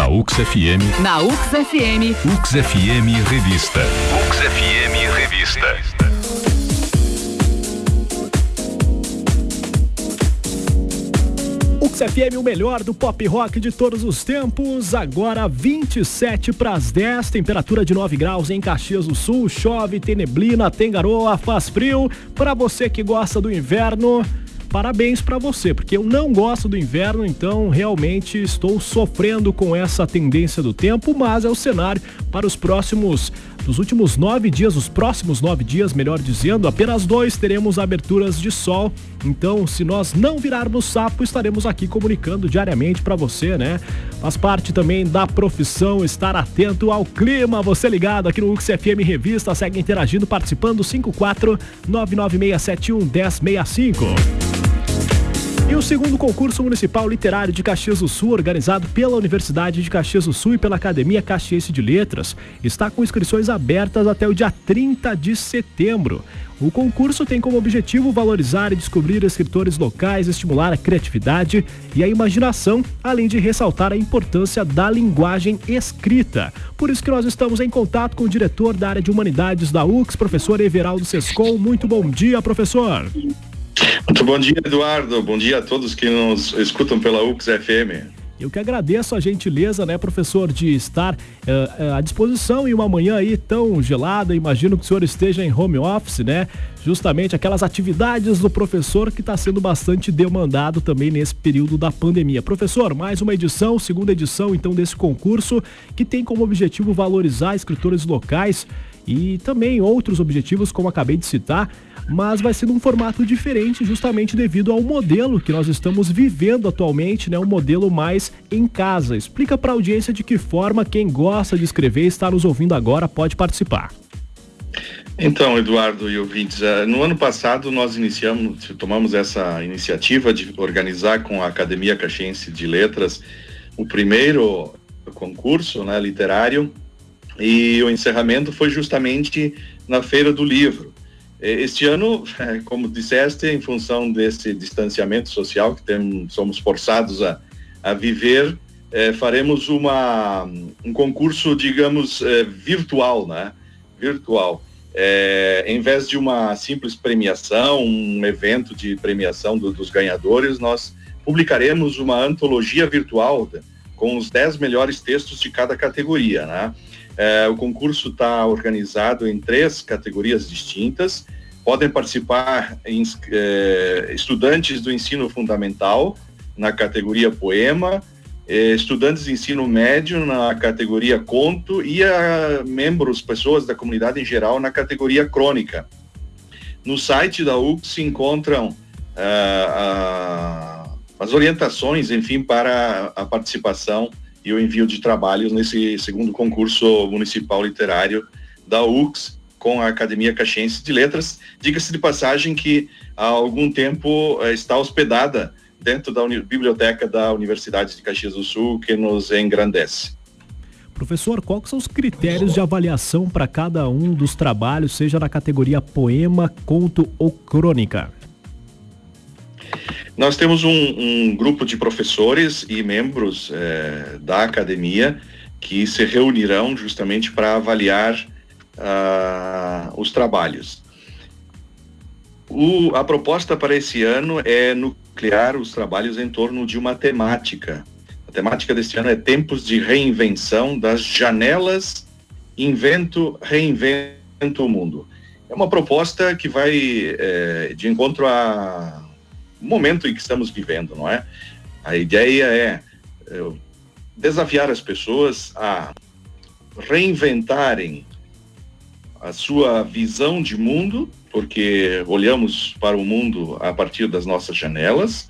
Na UX FM. Na UX FM. UX FM Revista. UX FM Revista. Ux FM, o melhor do pop rock de todos os tempos. Agora 27 para as 10, temperatura de 9 graus em Caxias do Sul. Chove, tem neblina, tem garoa, faz frio. Para você que gosta do inverno, parabéns para você, porque eu não gosto do inverno, então realmente estou sofrendo com essa tendência do tempo, mas é o cenário para os próximos, dos últimos nove dias, os próximos nove dias, melhor dizendo, apenas dois teremos aberturas de sol. Então, se nós não virarmos sapo, estaremos aqui comunicando diariamente para você, né? Faz parte também da profissão estar atento ao clima. Você ligado aqui no UXFM Revista, segue interagindo, participando 54 99671 1065. E o segundo concurso municipal literário de Caxias do Sul, organizado pela Universidade de Caxias do Sul e pela Academia Caxiense de Letras, está com inscrições abertas até o dia 30 de setembro. O concurso tem como objetivo valorizar e descobrir escritores locais, estimular a criatividade e a imaginação, além de ressaltar a importância da linguagem escrita. Por isso que nós estamos em contato com o diretor da área de humanidades da UX, professor Everaldo Sescon. Muito bom dia, professor. Muito bom dia, Eduardo. Bom dia a todos que nos escutam pela UX FM. Eu que agradeço a gentileza, né, professor, de estar uh, à disposição em uma manhã aí tão gelada. Imagino que o senhor esteja em home office, né? Justamente aquelas atividades do professor que está sendo bastante demandado também nesse período da pandemia. Professor, mais uma edição, segunda edição então desse concurso que tem como objetivo valorizar escritores locais e também outros objetivos, como acabei de citar mas vai ser num formato diferente, justamente devido ao modelo que nós estamos vivendo atualmente, né? Um modelo mais em casa. Explica para a audiência de que forma quem gosta de escrever e está nos ouvindo agora pode participar. Então, Eduardo e ouvintes, eh, no ano passado nós iniciamos, tomamos essa iniciativa de organizar com a Academia Caxiense de Letras o primeiro concurso né, literário e o encerramento foi justamente na Feira do Livro. Este ano, como disseste, em função desse distanciamento social que temos, somos forçados a, a viver, eh, faremos uma, um concurso, digamos, virtual, né? Virtual. Em vez de uma simples premiação, um evento de premiação do, dos ganhadores, nós publicaremos uma antologia virtual com os 10 melhores textos de cada categoria, né? É, o concurso está organizado em três categorias distintas. Podem participar em, é, estudantes do ensino fundamental, na categoria poema, é, estudantes de ensino médio, na categoria conto, e a, membros, pessoas da comunidade em geral, na categoria crônica. No site da UC se encontram as orientações, enfim, para a participação e o envio de trabalhos nesse segundo concurso municipal literário da UX com a Academia Caxiense de Letras. Diga-se de passagem que há algum tempo eh, está hospedada dentro da biblioteca da Universidade de Caxias do Sul, que nos engrandece. Professor, quais são os critérios de avaliação para cada um dos trabalhos, seja na categoria poema, conto ou crônica? Nós temos um, um grupo de professores e membros é, da academia que se reunirão justamente para avaliar uh, os trabalhos. O, a proposta para esse ano é nuclear os trabalhos em torno de uma temática. A temática deste ano é Tempos de Reinvenção das Janelas Invento, Reinvento o Mundo. É uma proposta que vai é, de encontro a momento em que estamos vivendo, não é? A ideia é, é desafiar as pessoas a reinventarem a sua visão de mundo, porque olhamos para o mundo a partir das nossas janelas,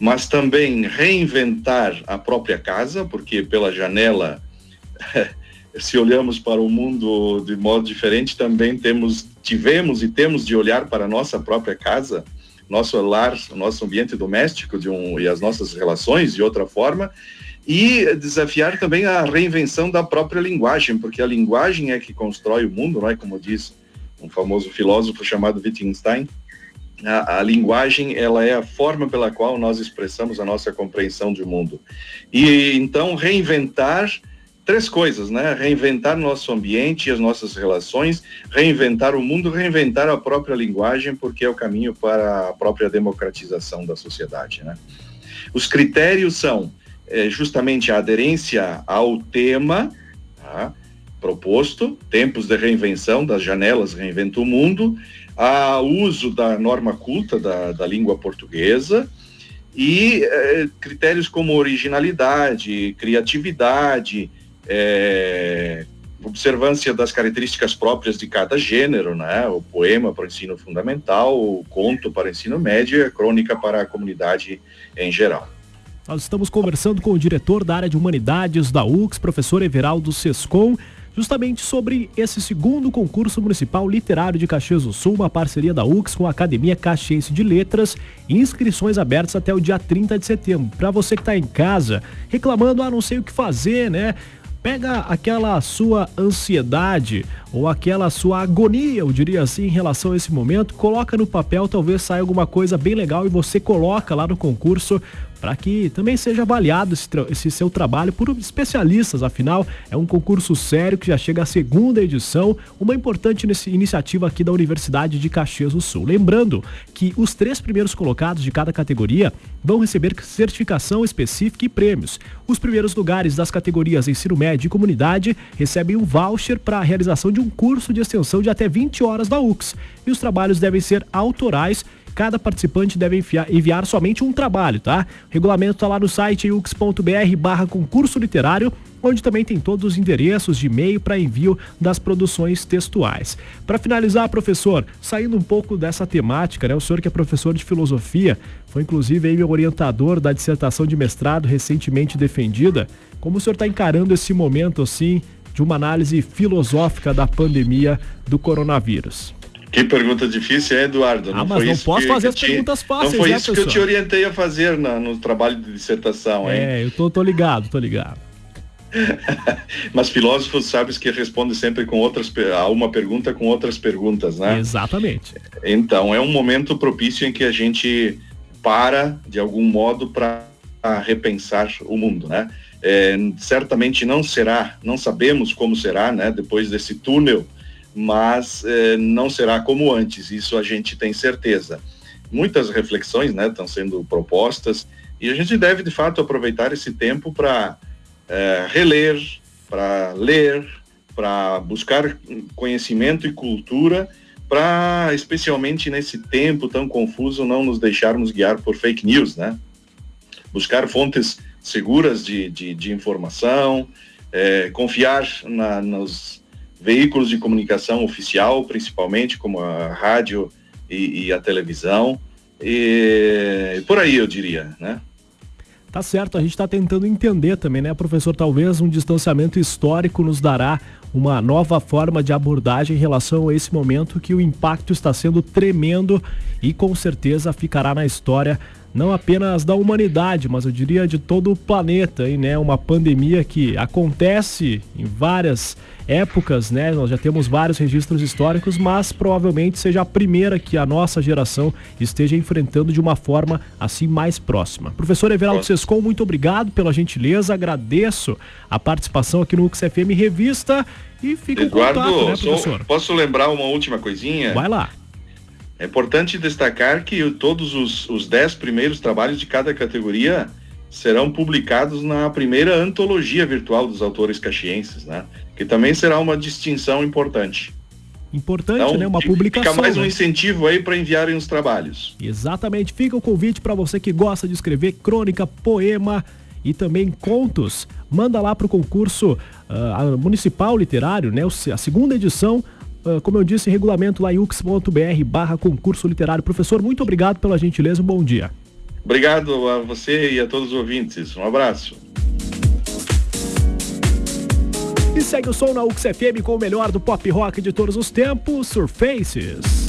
mas também reinventar a própria casa, porque pela janela, se olhamos para o mundo de modo diferente, também temos, tivemos e temos de olhar para a nossa própria casa nosso lar, nosso ambiente doméstico de um, e as nossas relações de outra forma, e desafiar também a reinvenção da própria linguagem, porque a linguagem é que constrói o mundo, não é como diz um famoso filósofo chamado Wittgenstein. a, a, linguagem ela é a forma pela qual nós expressamos a nossa compreensão de mundo. E então reinventar três coisas, né? Reinventar nosso ambiente e as nossas relações, reinventar o mundo, reinventar a própria linguagem, porque é o caminho para a própria democratização da sociedade, né? Os critérios são é, justamente a aderência ao tema tá? proposto, tempos de reinvenção das janelas reinventa o mundo, a uso da norma culta da, da língua portuguesa e é, critérios como originalidade, criatividade, é, observância das características próprias de cada gênero, né? O poema para o ensino fundamental, o conto para o ensino médio a crônica para a comunidade em geral. Nós estamos conversando com o diretor da área de humanidades da UX, professor Everaldo Sescon justamente sobre esse segundo concurso municipal literário de Caxias do Sul, uma parceria da UX com a Academia Caxiense de Letras, inscrições abertas até o dia 30 de setembro. Para você que está em casa reclamando, ah, não sei o que fazer, né? Pega aquela sua ansiedade ou aquela sua agonia, eu diria assim, em relação a esse momento, coloca no papel, talvez saia alguma coisa bem legal e você coloca lá no concurso para que também seja avaliado esse, esse, seu trabalho por especialistas. Afinal, é um concurso sério que já chega à segunda edição, uma importante iniciativa aqui da Universidade de Caxias do Sul. Lembrando que os três primeiros colocados de cada categoria vão receber certificação específica e prêmios. Os primeiros lugares das categorias Ensino Médio e Comunidade recebem um voucher para a realização de um curso de extensão de até 20 horas da UX. E os trabalhos devem ser autorais cada participante deve enviar, enviar somente um trabalho, tá? O regulamento está lá no site ux.br barra concurso literário onde também tem todos os endereços de e-mail para envio das produções textuais. Para finalizar, professor, saindo um pouco dessa temática, né? O senhor que é professor de filosofia, foi inclusive aí meu orientador da dissertação de mestrado recentemente defendida. Como o senhor está encarando esse momento assim de uma análise filosófica da pandemia do coronavírus? Que pergunta difícil, hein, Eduardo? Não ah, mas não posso que, fazer que as te... perguntas fáceis, Não foi né, isso que eu te orientei a fazer na, no trabalho de dissertação, hein? É, eu tô, tô ligado, tô ligado. mas filósofos sabes que respondem sempre com outras a uma pergunta com outras perguntas, né? Exatamente. Então é um momento propício em que a gente para de algum modo para repensar o mundo, né? É, certamente não será, não sabemos como será, né? Depois desse túnel mas eh, não será como antes, isso a gente tem certeza. Muitas reflexões né, estão sendo propostas e a gente deve, de fato, aproveitar esse tempo para eh, reler, para ler, para buscar conhecimento e cultura, para, especialmente nesse tempo tão confuso, não nos deixarmos guiar por fake news, né? Buscar fontes seguras de, de, de informação, é, confiar na, nos, veículos de comunicação oficial, principalmente, como a rádio e, e a televisão, e por aí eu diria, né? Tá certo, a gente está tentando entender também, né, professor? Talvez um distanciamento histórico nos dará uma nova forma de abordagem em relação a esse momento que o impacto está sendo tremendo e com certeza ficará na história não apenas da humanidade, mas eu diria de todo o planeta, hein, né? Uma pandemia que acontece em várias épocas, né? Nós já temos vários registros históricos, mas provavelmente seja a primeira que a nossa geração esteja enfrentando de uma forma assim mais próxima. Professor Everaldo Sescon, muito obrigado pela gentileza, agradeço a participação aqui no UXFM Revista e fica Eduardo, contato, né, professor? Sou, posso lembrar uma última coisinha? Vai lá. É importante destacar que todos os, os dez primeiros trabalhos de cada categoria serão publicados na primeira antologia virtual dos autores caxienses, né? Que também será uma distinção importante. Importante, então, né? Uma publicação. Fica mais um né? incentivo aí para enviarem os trabalhos. Exatamente. Fica o convite para você que gosta de escrever crônica, poema e também contos. Manda lá para o concurso uh, municipal literário, né? A segunda edição ah, como eu disse, regulamento lá em ux.br barra concurso literário. Professor, muito obrigado pela gentileza, um bom dia. Obrigado a você e a todos os ouvintes. Um abraço. E segue o som na UXFM com o melhor do pop rock de todos os tempos, Surfaces.